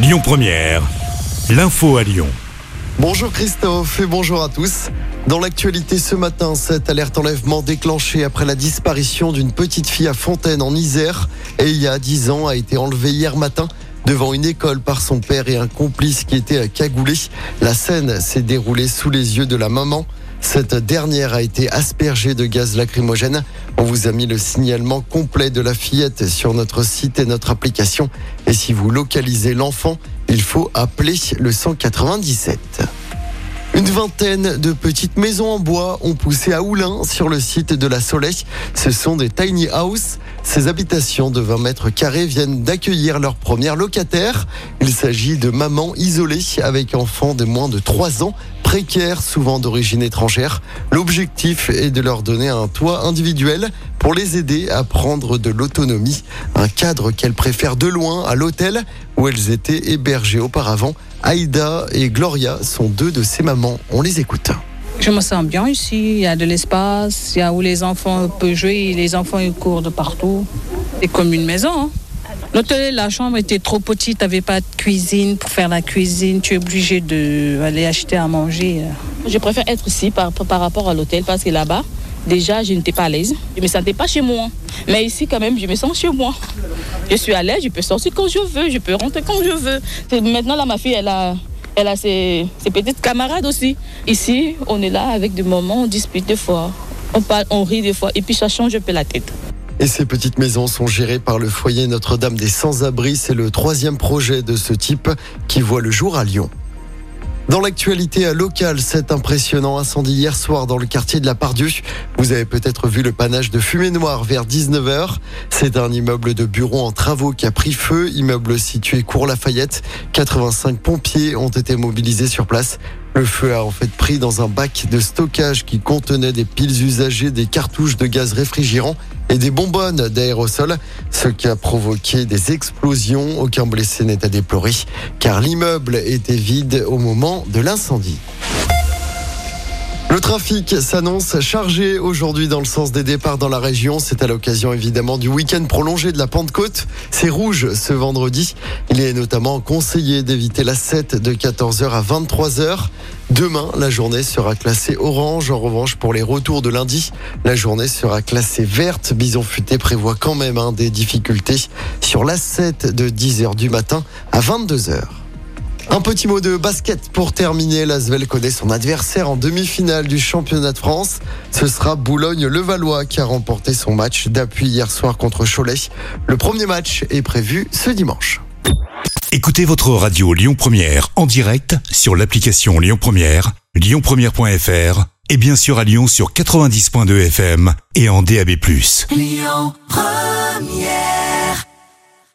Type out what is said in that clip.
Lyon Première, l'info à Lyon. Bonjour Christophe et bonjour à tous. Dans l'actualité ce matin, cette alerte enlèvement déclenchée après la disparition d'une petite fille à Fontaine en Isère et il y a 10 ans a été enlevée hier matin devant une école par son père et un complice qui était cagoulé. La scène s'est déroulée sous les yeux de la maman. Cette dernière a été aspergée de gaz lacrymogène. On vous a mis le signalement complet de la fillette sur notre site et notre application. Et si vous localisez l'enfant, il faut appeler le 197. Une vingtaine de petites maisons en bois ont poussé à Oulin sur le site de la Soleil. Ce sont des tiny house. Ces habitations de 20 mètres carrés viennent d'accueillir leurs premières locataires. Il s'agit de mamans isolées avec enfants de moins de 3 ans, précaires, souvent d'origine étrangère. L'objectif est de leur donner un toit individuel pour les aider à prendre de l'autonomie. Un cadre qu'elles préfèrent de loin à l'hôtel où elles étaient hébergées auparavant. Aïda et Gloria sont deux de ces mamans. On les écoute. Je me sens bien ici, il y a de l'espace, il y a où les enfants peuvent jouer, les enfants courent de partout. C'est comme une maison. Hein. L'hôtel, la chambre était trop petite, t'avais pas de cuisine pour faire la cuisine, tu es obligé d'aller acheter à manger. Je préfère être ici par, par rapport à l'hôtel parce que là-bas, déjà je n'étais pas à l'aise, je me sentais pas chez moi. Mais ici quand même, je me sens chez moi. Je suis à l'aise, je peux sortir quand je veux, je peux rentrer quand je veux. Maintenant là, ma fille, elle a elle a ses, petites camarades aussi. Ici, on est là avec des moments, on dispute des fois, on parle, on rit des fois, et puis ça change un peu la tête. Et ces petites maisons sont gérées par le foyer Notre-Dame des Sans-Abris. C'est le troisième projet de ce type qui voit le jour à Lyon. Dans l'actualité locale, cet impressionnant incendie hier soir dans le quartier de la Pardieu. Vous avez peut-être vu le panache de fumée noire vers 19h. C'est un immeuble de bureau en travaux qui a pris feu, immeuble situé cours Lafayette. 85 pompiers ont été mobilisés sur place. Le feu a en fait pris dans un bac de stockage qui contenait des piles usagées, des cartouches de gaz réfrigérant et des bonbonnes d'aérosol, ce qui a provoqué des explosions. Aucun blessé n'est à déplorer car l'immeuble était vide au moment de l'incendie. Le trafic s'annonce chargé aujourd'hui dans le sens des départs dans la région. C'est à l'occasion évidemment du week-end prolongé de la Pentecôte. C'est rouge ce vendredi. Il est notamment conseillé d'éviter la 7 de 14h à 23h. Demain, la journée sera classée orange. En revanche, pour les retours de lundi, la journée sera classée verte. Bison Futé prévoit quand même hein, des difficultés sur la 7 de 10h du matin à 22h. Un petit mot de basket pour terminer. L'Asvel connaît son adversaire en demi-finale du championnat de France. Ce sera Boulogne-Levallois qui a remporté son match d'appui hier soir contre Cholet. Le premier match est prévu ce dimanche. Écoutez votre radio Lyon Première en direct sur l'application Lyon Première, lyonpremière.fr et bien sûr à Lyon sur 90.2 FM et en DAB+. Lyon Première